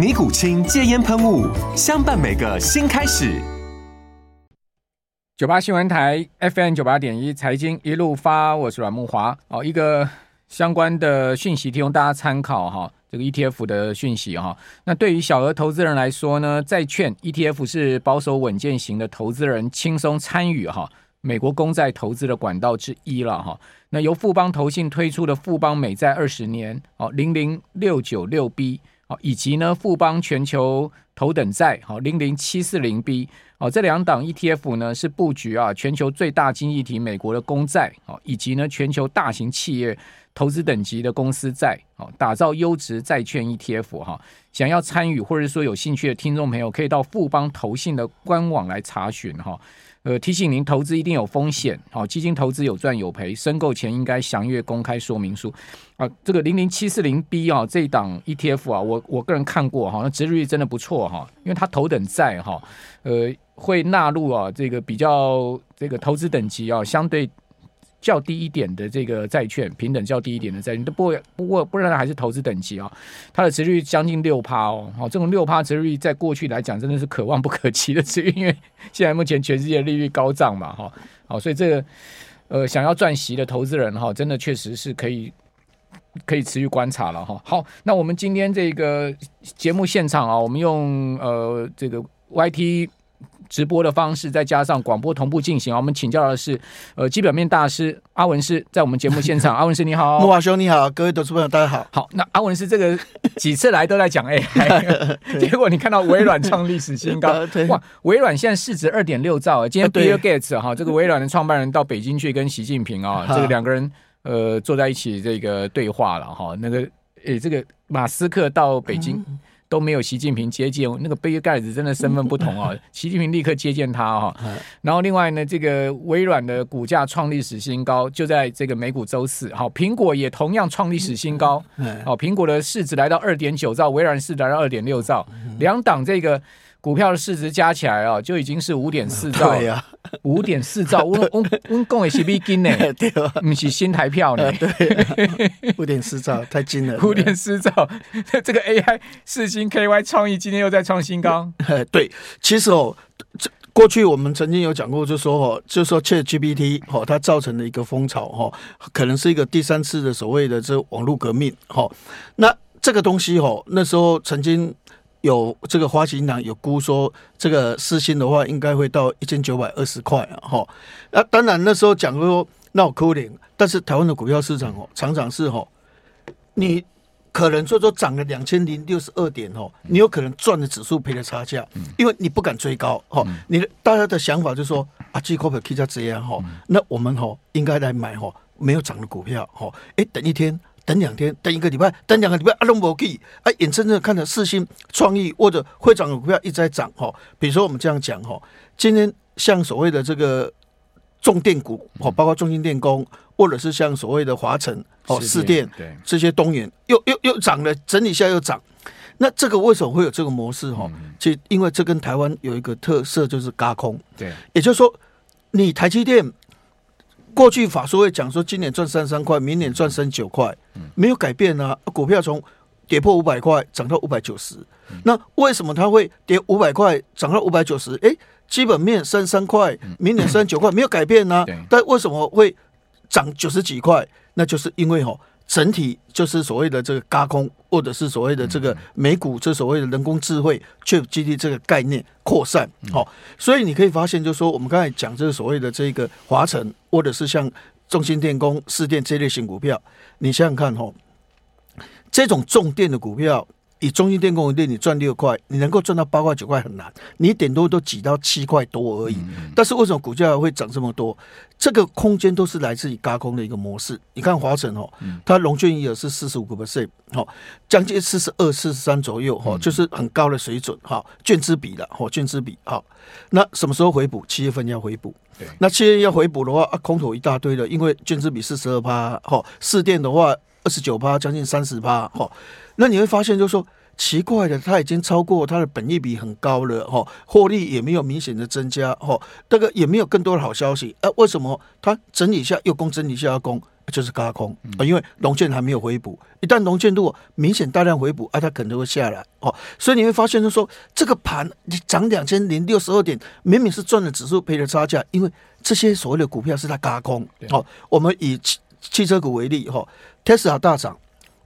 尼古清戒烟喷雾，相伴每个新开始。九八新闻台 FM 九八点一财经一路发，我是阮木华。哦，一个相关的讯息提供大家参考哈。这个 ETF 的讯息哈。那对于小额投资人来说呢，债券 ETF 是保守稳健型的投资人轻松参与哈美国公债投资的管道之一了哈。那由富邦投信推出的富邦美债二十年哦零零六九六 B。以及呢，富邦全球头等债，好，零零七四零 B，哦，这两档 ETF 呢是布局啊全球最大经济体美国的公债，好，以及呢全球大型企业投资等级的公司债，好，打造优质债券 ETF 哈。想要参与或者说有兴趣的听众朋友，可以到富邦投信的官网来查询哈。呃，提醒您，投资一定有风险，好，基金投资有赚有赔，申购前应该详阅公开说明书。啊，这个零零七四零 B 啊，这一档 ETF 啊，我我个人看过哈，那殖利率真的不错哈，因为它头等债哈，呃，会纳入啊这个比较这个投资等级啊相对。较低一点的这个债券，平等较低一点的债券，都不会不过不然还是投资等级啊、哦，它的殖利率将近六趴哦，好，这种六趴殖利率在过去来讲真的是可望不可及的殖率，因为现在目前全世界利率高涨嘛，哈，好，所以这个呃想要赚息的投资人哈，真的确实是可以可以持续观察了哈。好，那我们今天这个节目现场啊，我们用呃这个 YT。直播的方式，再加上广播同步进行啊！我们请教的是，呃，基本面大师阿文师，在我们节目现场。阿文师你好，木华兄你好，各位投资朋友大家好。好，那阿文师这个几次来都在讲 AI，结果你看到微软创历史新高，哇！微软现在市值二点六兆，今天 Bill Gates 哈，这个微软的创办人到北京去跟习近平啊，这个两个人呃坐在一起这个对话了哈。那个诶，这个马斯克到北京。嗯都没有习近平接见，那个杯盖子真的身份不同啊！习近平立刻接见他哈，然后另外呢，这个微软的股价创历史新高，就在这个美股周四。好，苹果也同样创历史新高，好，苹果的市值来到二点九兆，微软市值来到二点六兆，两档这个。股票的市值加起来啊，就已经是五点四兆。对呀，五点四兆，我我我讲的是美金呢，对吧？不是新台票呢。对，五点四兆太金了。五点四兆，这个 AI 四星 KY 创意今天又在创新高。对，其实哦，这过去我们曾经有讲过，就说哦，就说 ChatGPT 哦，它造成的一个风潮哦，可能是一个第三次的所谓的这网络革命哈。那这个东西哦，那时候曾经。有这个花旗银行有估说，这个世芯的话应该会到一千九百二十块啊，哈。那当然那时候讲说闹亏点，但是台湾的股票市场哦，常常是哈，你可能说说涨了两千零六十二点哦，你有可能赚的指数赔的差价，因为你不敢追高哈。你的大家的想法就是说啊，这股票可以这样哈，那我们哈应该来买哈没有涨的股票哈，哎，等一天。等两天，等一个礼拜，等两个礼拜，阿龙无记，哎，眼睁睁看着四星创意或者会涨的股票一直在涨哈。比如说我们这样讲哈，今天像所谓的这个重电股哦，包括中兴电工，或者是像所谓的华晨哦、四电对这些东元又又又涨了，整理一下又涨。那这个为什么会有这个模式哈？其实因为这跟台湾有一个特色，就是轧空。对，也就是说，你台积电。过去法说会讲说，今年赚三十三块，明年赚三十九块，没有改变啊。股票从跌破五百块涨到五百九十，那为什么它会跌五百块涨到五百九十？哎，基本面三十三块，明年三十九块，没有改变呢、啊。但为什么会涨九十几块？那就是因为哈，整体就是所谓的这个高空，或者是所谓的这个美股这所谓的人工智慧 ChatGPT 这个概念扩散，好，所以你可以发现，就是说我们刚才讲这个所谓的这个华晨，或者是像中兴电工、市电这类型股票，你想想看，哈，这种重电的股票。以中心电工为例，你赚六块，你能够赚到八块九块很难，你顶多都挤到七块多而已。但是为什么股价会涨这么多？这个空间都是来自于高空的一个模式。你看华晨哦，它融券余额是四十五个 percent，好，将近四十二、四十三左右，哈，就是很高的水准，哈，券资比了，哈，券资比，好，那什么时候回补？七月份要回补。对，那七月要回补的话，啊，空头一大堆的，因为券资比四十二趴，哈，士电的话二十九趴，将近三十趴，哈。那你会发现，就是说奇怪的，它已经超过它的本益比很高了，哈，获利也没有明显的增加，哈，这个也没有更多的好消息，哎，为什么它整理一下又攻，整理一下又攻，就是轧空啊？因为龙券还没有回补，一旦龙券如果明显大量回补，啊，它可能会下来，哦，所以你会发现，就是说这个盘你涨两千零六十二点，明明是赚了指数，赔了差价，因为这些所谓的股票是在轧空，哦，我们以汽汽车股为例，哈，Tesla 大涨。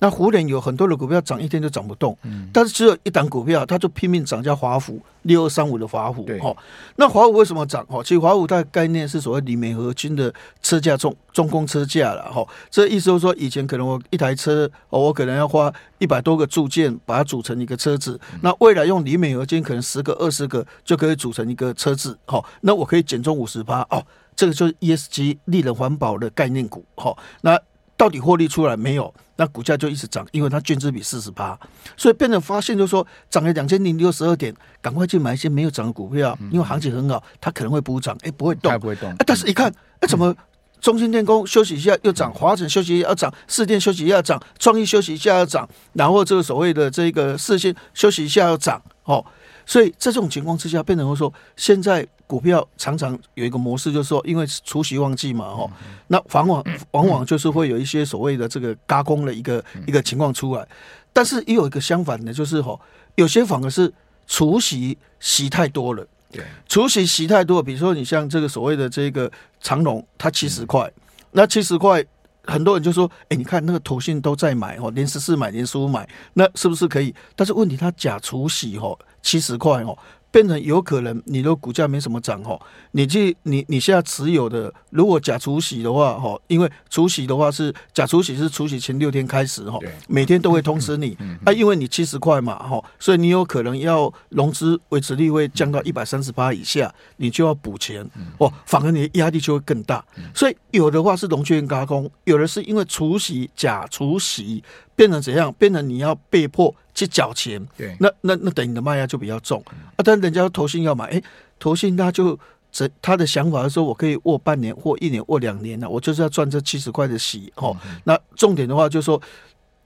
那湖人有很多的股票涨一天就涨不动，嗯，但是只有一档股票，它就拼命涨，叫华孚六二三五的华孚，对，哦，那华孚为什么涨？哦，其实华孚它的概念是所谓里美合金的车架重重工车架了，哈，这意思就是说，以前可能我一台车，哦，我可能要花一百多个铸件把它组成一个车子，那未来用里美合金可能十个二十个就可以组成一个车子，好，那我可以减重五十趴，哦，这个就是 ESG 利人环保的概念股，好，那。到底获利出来没有？那股价就一直涨，因为它券资比四十八，所以变成发现就是说涨了两千零六十二点，赶快去买一些没有涨的股票，因为行情很好，它可能会补涨，哎、欸，不会动，不会动。啊、但是一看，哎、欸，怎么中心电工休息一下又涨，华城休息一下要涨，四电休息一下涨，创意休息一下要涨，然后这个所谓的这个世芯休息一下要涨，哦。所以在这种情况之下，变成说，现在股票常常有一个模式，就是说，因为除夕旺季嘛，哈，那往往往往就是会有一些所谓的这个嘎空的一个一个情况出来。但是也有一个相反的，就是哈，有些反而是除息息太多了。对，除息息太多，比如说你像这个所谓的这个长荣，它七十块，那七十块，很多人就说，哎，你看那个投信都在买哦，连十四买，连十五买，那是不是可以？但是问题它假除息哦。七十块哦，变成有可能你的股价没什么涨哦。你去你你现在持有的，如果假除息的话哈，因为除息的话是假除息是除息前六天开始哈，每天都会通知你啊，因为你七十块嘛哈，所以你有可能要融资维持率会降到一百三十八以下，你就要补钱哦，反而你的压力就会更大。所以有的话是融券轧空，有的是因为除息假除息变成怎样？变成你要被迫。去缴钱，对，那那那等于你的卖压就比较重啊。但人家投信要买，哎、欸，投信他就这他的想法是说，我可以握半年、或一年、握两年呢，我就是要赚这七十块的息哦。那重点的话就是说。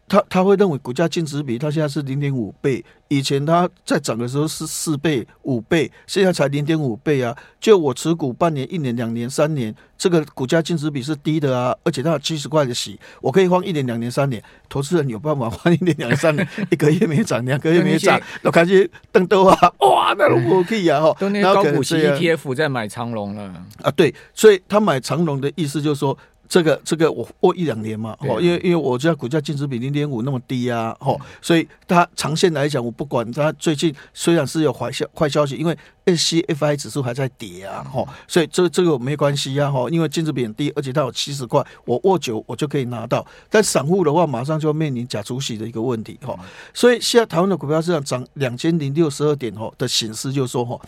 他他会认为股价净值比，他现在是零点五倍，以前它在涨的时候是四倍、五倍，现在才零点五倍啊！就我持股半年、一年、两年、三年，这个股价净值比是低的啊，而且它有七十块的息，我可以放一年、两年、三年。投资人有办法放一年、两年、三年，一个月没涨，两个月没涨，我开始瞪兜啊，哇，那都可以啊！哈，都那高股息 ETF 在买长龙了啊，对，所以他买长龙的意思就是说。这个这个我握一两年嘛，哦，因为因为我家股价净值比零点五那么低啊，哦，所以它长线来讲，我不管它最近虽然是有坏消坏消息，因为 SCFI 指数还在跌啊，哦，所以这这个没关系啊，哦，因为净值比很低，而且它有七十块，我握久我就可以拿到。但散户的话，马上就要面临假主席的一个问题，哈，所以现在台湾的股票市场涨两千零六十二点，哦的显示就是说，吼。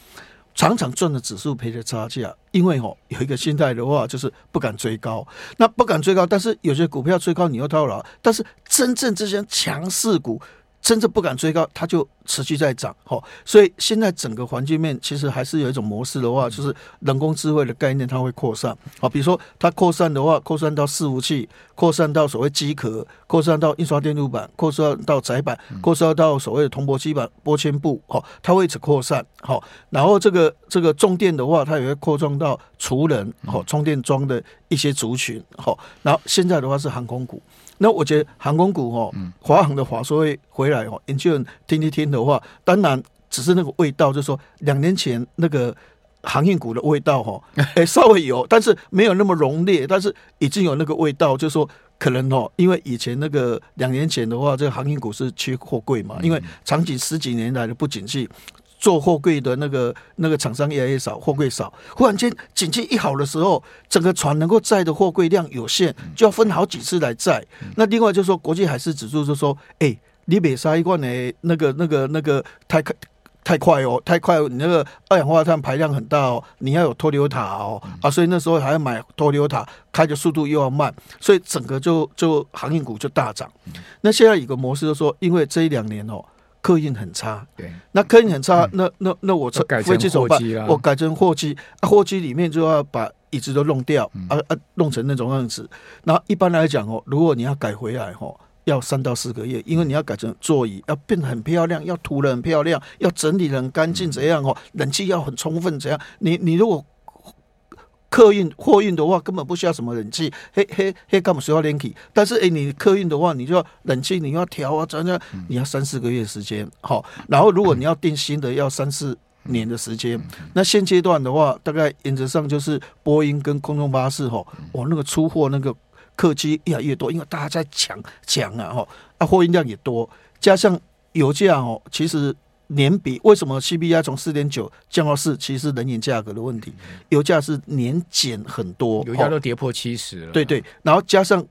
常常赚的指数赔的差价，因为哦有一个心态的话，就是不敢追高。那不敢追高，但是有些股票追高你又套牢。但是真正这些强势股。真正不敢追高，它就持续在涨，哈。所以现在整个环境面其实还是有一种模式的话，就是人工智慧的概念它会扩散，好，比如说它扩散的话，扩散到伺服器，扩散到所谓机壳，扩散到印刷电路板，扩散到窄板，扩散到所谓的铜箔基板、玻纤布，哈，它会一直扩散，好。然后这个这个重电的话，它也会扩张到储能，好，充电桩的一些族群，好。然后现在的话是航空股。那我觉得航空股哦，华航的华说会回来哦，研究人听一听的话，当然只是那个味道，就是说两年前那个航运股的味道哈，哎，稍微有，但是没有那么浓烈，但是已经有那个味道，就是说可能哦，因为以前那个两年前的话，这个航运股是缺货柜嘛，因为长期十几年来的不景气，做货柜的那个那个厂商越来越少，货柜少，忽然间景气一好的时候，整个船能够载的货柜量有限，就要分好几次来载。那另外就是说，国际海事指数就说，哎，你北沙一罐的那个那个那个太快。太快哦，太快！你那个二氧化碳排量很大哦，你要有脱硫塔哦啊，所以那时候还要买脱硫塔，开的速度又要慢，所以整个就就航运股就大涨。那现在有个模式就是说，因为这一两年哦，客运很差，对，那客运很差，那那那我车飞机怎么办？我改成货机，货机里面就要把椅子都弄掉，啊啊，弄成那种样子。那一般来讲哦，如果你要改回来哦。要三到四个月，因为你要改成座椅，要变得很漂亮，要涂的很漂亮，要整理的很干净，怎样哦？冷气要很充分，怎样？你你如果客运货运的话，根本不需要什么冷气，嘿嘿嘿，干嘛需要冷气？但是诶、欸，你客运的话，你就要冷气，你要调啊，怎样？你要三四个月时间，好。然后如果你要定新的，要三四年的时间。那现阶段的话，大概原则上就是波音跟空中巴士哈，我那个出货那个。客机越来越多，因为大家在抢抢啊，哈，啊，货运量也多，加上油价哦，其实年比为什么 CPI 从四点九降到四，其实是能源价格的问题，油价是年减很多，油价都跌破七十了，对对，然后加上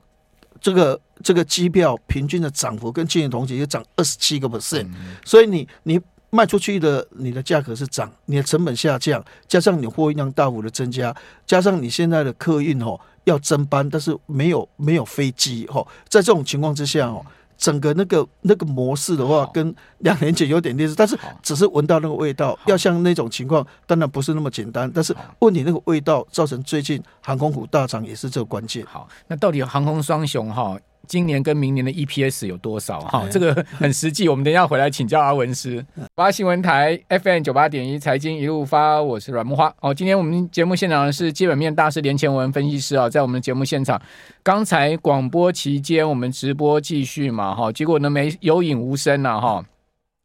这个这个机票平均的涨幅跟去年同期也涨二十七个 percent，所以你你卖出去的你的价格是涨，你的成本下降，加上你货运量大幅的增加，加上你现在的客运哦。要增班，但是没有没有飞机哦，在这种情况之下哦，整个那个那个模式的话，跟两年前有点类似，但是只是闻到那个味道，要像那种情况，当然不是那么简单。但是问你那个味道造成最近航空股大涨，也是这个关键。好，那到底航空双雄哈？今年跟明年的 EPS 有多少？哈，这个很实际。我们等一下回来请教阿文师。八新闻台 FM 九八点一财经一路发，我是阮木花。哦，今天我们节目现场的是基本面大师连前文分析师啊，在我们节目现场。刚才广播期间我们直播继续嘛，哈，结果呢没有影无声呐，哈。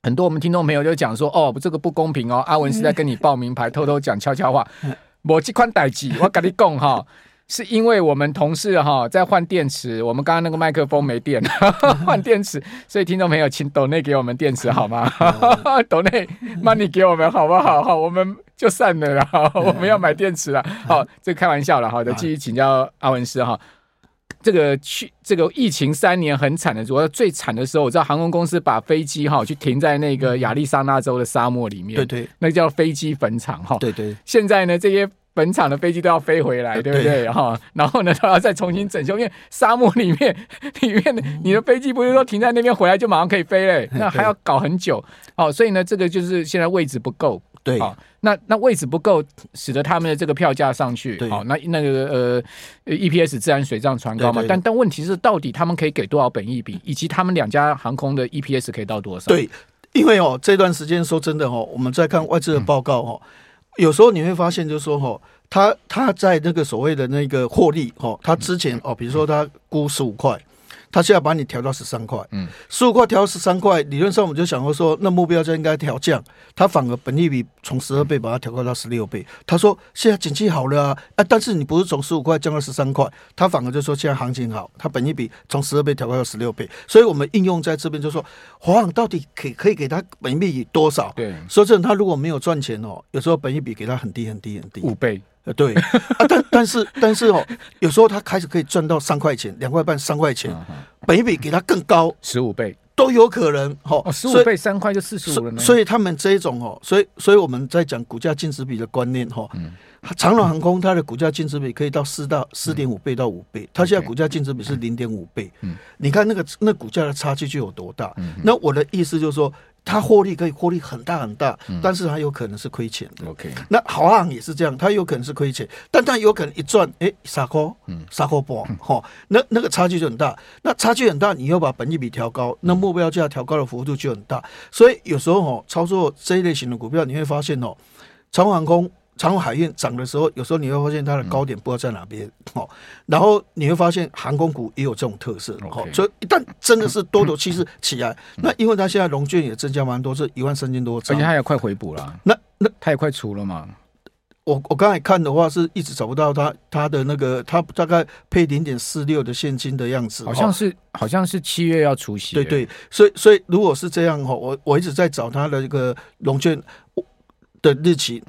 很多我们听众朋友就讲说，哦，这个不公平哦，阿文是在跟你报名牌，偷偷讲悄悄话。我这款代志，我跟你讲哈。是因为我们同事哈在换电池，我们刚刚那个麦克风没电，换电池，所以听众朋友请抖内给我们电池好吗？抖内 money 给我们好不好？好，我们就散了啦，我们要买电池了。好，这个开玩笑了，好的，继续请教阿文师哈。这个去这个疫情三年很惨的，主要最惨的时候，我知道航空公司把飞机哈去停在那个亚利桑那州的沙漠里面，对对，那叫飞机坟场哈。对对，现在呢这些。本场的飞机都要飞回来，对不对？哈，然后呢，都要再重新整修，因为沙漠里面 里面你的飞机不是说停在那边回来就马上可以飞嘞，那还要搞很久。哦，所以呢，这个就是现在位置不够。对，好，那那位置不够，使得他们的这个票价上去。好，那那个呃，EPS 自然水涨船高嘛。但但问题是，到底他们可以给多少本益比，以及他们两家航空的 EPS 可以到多少？对，因为哦，这段时间说真的哦，我们在看外资的报告哦。有时候你会发现，就是说，哈，他他在那个所谓的那个获利，哈，他之前哦，比如说他估十五块。他现在把你调到十三块，嗯，十五块调到十三块，理论上我们就想过说，那目标就应该调降，他反而本益比从十二倍把它调高到十六倍。他说现在景气好了啊，啊，但是你不是从十五块降到十三块，他反而就说现在行情好，他本益比从十二倍调高到十六倍。所以我们应用在这边就说，华航到底可以可以给他本益比多少？对，说真的，他如果没有赚钱哦，有时候本益比给他很低很低很低，五倍。呃，对啊，但但是但是哦，有时候他开始可以赚到三块钱、两块半、三块钱，本益比给他更高，十五倍都有可能哦。十五倍三块就四十五了呢。所以他们这一种哦，所以所以我们在讲股价净值比的观念哈，长荣航空它的股价净值比可以到四到四点五倍到五倍，它现在股价净值比是零点五倍，嗯你看那个那股价的差距就有多大？那我的意思就是说。它获利可以获利很大很大，但是它有可能是亏钱的。OK，那华航也是这样，它有可能是亏钱，但它有可能一赚，哎，傻扣，傻扣不，哈，那那个差距就很大。那差距很大，你又把本益比调高，那目标价调高的幅度就很大。所以有时候哦，操作这一类型的股票，你会发现哦，长航空。长荣海运涨的时候，有时候你会发现它的高点不知道在哪边，哦，然后你会发现航空股也有这种特色，哦，所以一旦真的是多头气势起来，那因为它现在融券也增加蛮多，是一万三千多，而且它也快回补了，那那它也快除了嘛，我我刚才看的话，是一直找不到它它的那个，它大概配零点四六的现金的样子，好像是好像是七月要除息。对对，所以所以如果是这样哈，我我一直在找它的一个融券的日期。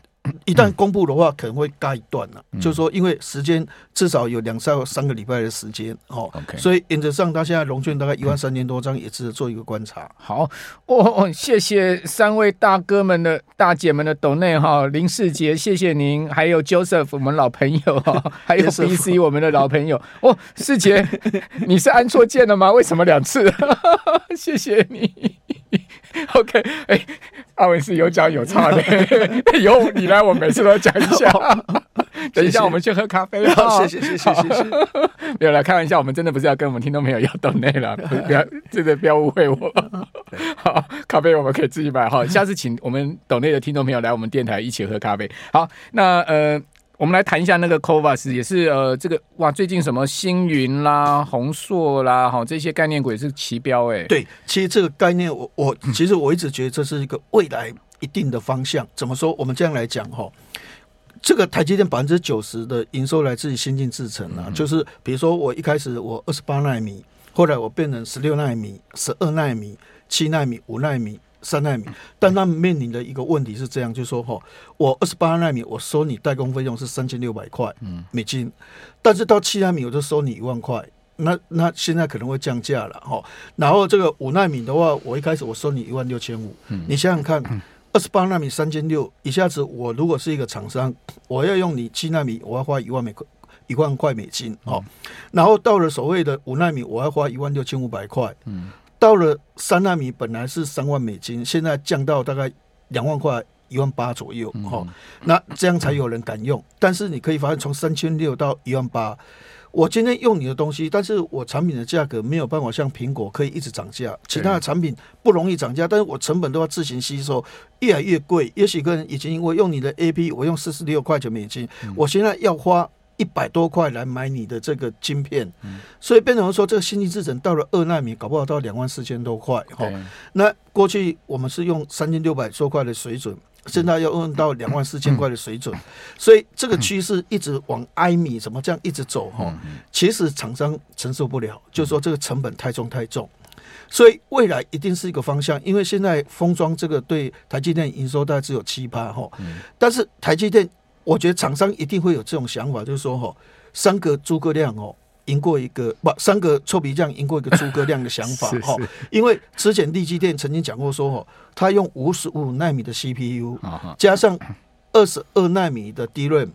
一旦公布的话，可能会嘎一段了，嗯、就是说，因为时间至少有两三三个礼拜的时间哦.所以原则上，他现在融券大概一万三千多张，也值得做一个观察。好哦，哦，谢谢三位大哥们的大姐们的抖内哈，林世杰，谢谢您，还有 Joseph，我们老朋友哈，还有 BC，我们的老朋友哦，世杰，你是按错键了吗？为什么两次？谢谢你。OK，哎、欸，阿文是有讲有差的，有你来，我每次都要讲一下。等一下，我们去喝咖啡。好，谢谢，谢谢，谢谢。没有来开玩笑，我们真的不是要跟我们听众朋友要斗内了，不要，真的不要误会我。好，咖啡我们可以自己买。好，下次请我们抖内的听众朋友来我们电台一起喝咖啡。好，那呃。我们来谈一下那个 CoVAS，也是呃，这个哇，最近什么星云啦、宏硕啦，哈，这些概念股也是齐飙哎。对，其实这个概念我，我我其实我一直觉得这是一个未来一定的方向。怎么说？我们这样来讲哈，这个台积电百分之九十的营收来自于先进制程啊，嗯、就是比如说我一开始我二十八纳米，后来我变成十六纳米、十二纳米、七纳米、五纳米。三纳米，但他们面临的一个问题是这样，就是说哈，我二十八纳米，我收你代工费用是三千六百块美金，但是到七纳米我就收你一万块，那那现在可能会降价了哈。然后这个五纳米的话，我一开始我收你一万六千五，你想想看，二十八纳米三千六，一下子我如果是一个厂商，我要用你七纳米，我要花一万美块，一万块美金哦。然后到了所谓的五纳米，我要花一万六千五百块，到了三纳米，本来是三万美金，现在降到大概两万块，一万八左右。哈、嗯，那这样才有人敢用。但是你可以发现，从三千六到一万八，我今天用你的东西，但是我产品的价格没有办法像苹果可以一直涨价，其他的产品不容易涨价，但是我成本都要自行吸收，越来越贵。也许个人已经我用你的 AP，我用四十六块钱美金，我现在要花。一百多块来买你的这个晶片，嗯、所以变成说这个先进制程到了二纳米，搞不好到两万四千多块哈。那过去我们是用三千六百多块的水准，现在要用到两万四千块的水准，嗯、所以这个趋势一直往埃米什么这样一直走哈。嗯、其实厂商承受不了，嗯、就是说这个成本太重太重，所以未来一定是一个方向。因为现在封装这个对台积电营收大概只有七趴哈，嗯、但是台积电。我觉得厂商一定会有这种想法，就是说，哈，三个诸葛亮哦，赢过一个不，三个臭皮匠赢过一个诸葛亮的想法，哈。因为之前力积电曾经讲过说，哈，他用五十五纳米的 CPU 加上二十二纳米的 DRAM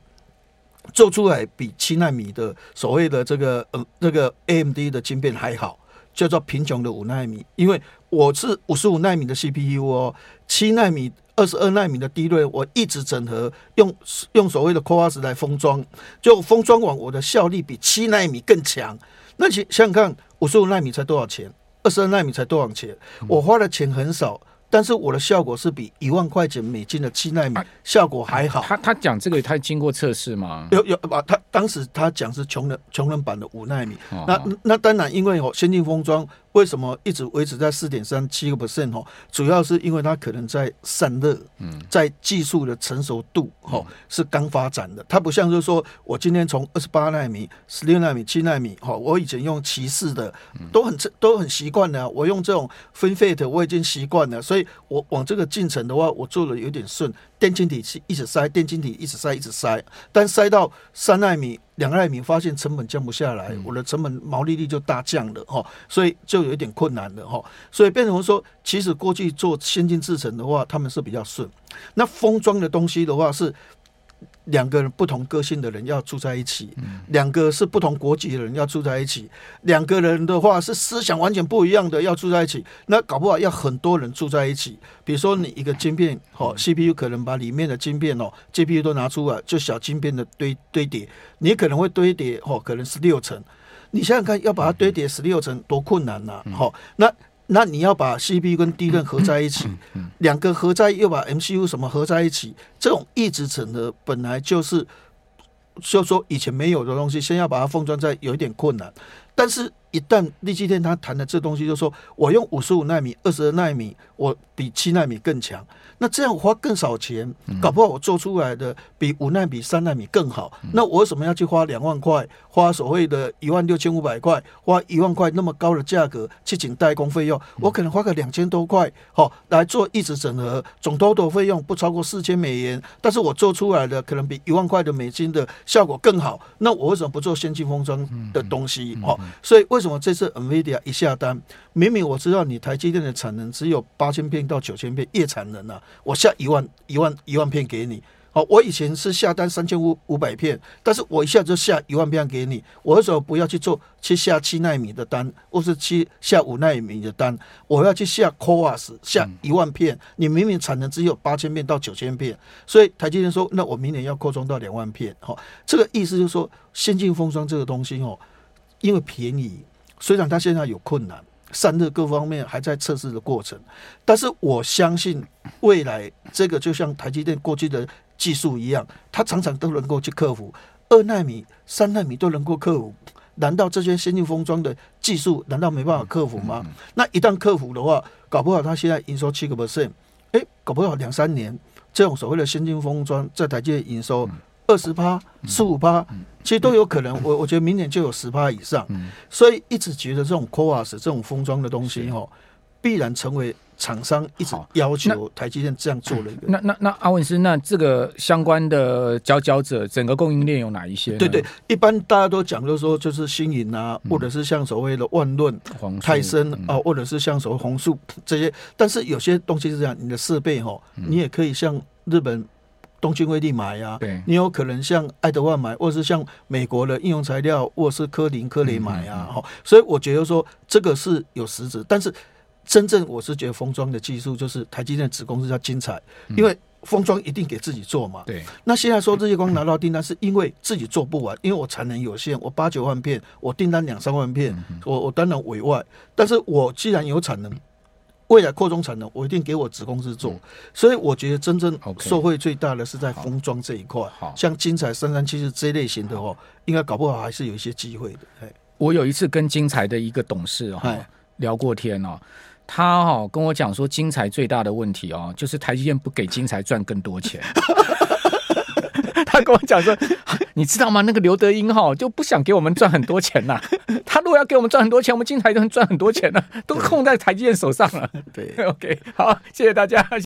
做出来比七纳米的所谓的这个呃这个 AMD 的晶片还好，叫做贫穷的五纳米。因为我是五十五纳米的 CPU 哦，七纳米。二十二纳米的 DRAM，我一直整合用用所谓的 CoWoS 来封装，就封装完我的效率比七纳米更强。那你想想看，五十五纳米才多少钱？二十二纳米才多少钱？我花的钱很少。但是我的效果是比一万块钱美金的七纳米效果还好。他他讲这个，他经过测试吗？有有啊，他当时他讲是穷人穷人版的五纳米。那那当然，因为哦，先进封装为什么一直维持在四点三七个 percent 哦？主要是因为它可能在散热，嗯在技术的成熟度哦是刚发展的。它不像就是说我今天从二十八纳米、十六纳米、七纳米哈，我以前用骑士的都很都很习惯了。我用这种 FinFET 我已经习惯了，所以。我往这个进程的话，我做的有点顺，电晶体是一直塞，电晶体一直塞，一直塞，但塞到三纳米、两纳米，发现成本降不下来，我的成本毛利率就大降了哈，所以就有一点困难了哈，所以变成说，其实过去做先进制程的话，他们是比较顺，那封装的东西的话是。两个人不同个性的人要住在一起，两个是不同国籍的人要住在一起，两个人的话是思想完全不一样的要住在一起，那搞不好要很多人住在一起。比如说你一个晶片，哦，CPU 可能把里面的晶片哦，GPU 都拿出来，就小晶片的堆堆叠，你可能会堆叠哦，可能是六层，你想想看，要把它堆叠十六层多困难呐，好，那。那你要把 CPU 跟 DRAM 合在一起，两个合在又把 MCU 什么合在一起，这种异质层的本来就是，就说以前没有的东西，先要把它封装在有一点困难。但是，一旦立积电他谈的这东西，就是说我用五十五纳米、二十二纳米，我比七纳米更强。那这样花更少钱，搞不好我做出来的比五纳米、三纳米更好。那我为什么要去花两万块，花所谓的一万六千五百块，花一万块那么高的价格去请代工费用？我可能花个两千多块，好来做一直整合，总 total 费用不超过四千美元，但是我做出来的可能比一万块的美金的效果更好。那我为什么不做先进封装的东西？好，所以为什么这次 NVIDIA 一下单，明明我知道你台积电的产能只有八千片到九千片，月产能啊。我下一万一万一万片给你，好，我以前是下单三千五五百片，但是我一下就下一万片给你，我为什么不要去做去下七纳米的单，或是去下五纳米的单？我要去下 CoWoS 下一万片，你明明产能只有八千片到九千片，所以台积电说，那我明年要扩充到两万片，好，这个意思就是说，先进封装这个东西哦，因为便宜，虽然它现在有困难。散热各方面还在测试的过程，但是我相信未来这个就像台积电过去的技术一样，它常常都能够去克服二纳米、三纳米都能够克服。难道这些先进封装的技术难道没办法克服吗？那一旦克服的话，搞不好它现在营收七个 percent，哎，搞不好两三年这种所谓的先进封装在台积电营收。二十趴、十五趴，其实都有可能。我我觉得明年就有十趴以上，所以一直觉得这种 CoWoS 这种封装的东西哈，必然成为厂商一直要求台积电这样做的一个。那那那阿文斯，那这个相关的佼佼者，整个供应链有哪一些？对对，一般大家都讲，就是说就是新颖啊，或者是像所谓的万润、泰森啊，或者是像所谓红树这些。但是有些东西是这样，你的设备哈，你也可以像日本。东京威力买呀、啊，对。你有可能像爱德万买，或者是像美国的应用材料，或者是科林科雷买啊，哈、嗯嗯。嗯，所以我觉得说这个是有实质，但是真正我是觉得封装的技术就是台积电子公司叫精彩，因为封装一定给自己做嘛，对、嗯，那现在说日月光拿到订单是因为自己做不完，因为我产能有限，我八九万片，我订单两三万片，我我当然委外，但是我既然有产能。未来扩充产能，我一定给我子公司做，嗯、所以我觉得真正受惠最大的是在封装这一块。好，像精彩三三七四这类型的哦，应该搞不好还是有一些机会的。我有一次跟金彩的一个董事哈聊过天哦，他哈跟我讲说，金彩最大的问题哦，就是台积电不给金彩赚更多钱。他跟我讲说，你知道吗？那个刘德英哈就不想给我们赚很多钱呐。他如果要给我们赚很多钱，我们精彩就能赚很多钱了，都控在台积电手上了。对，OK，好，谢谢大家。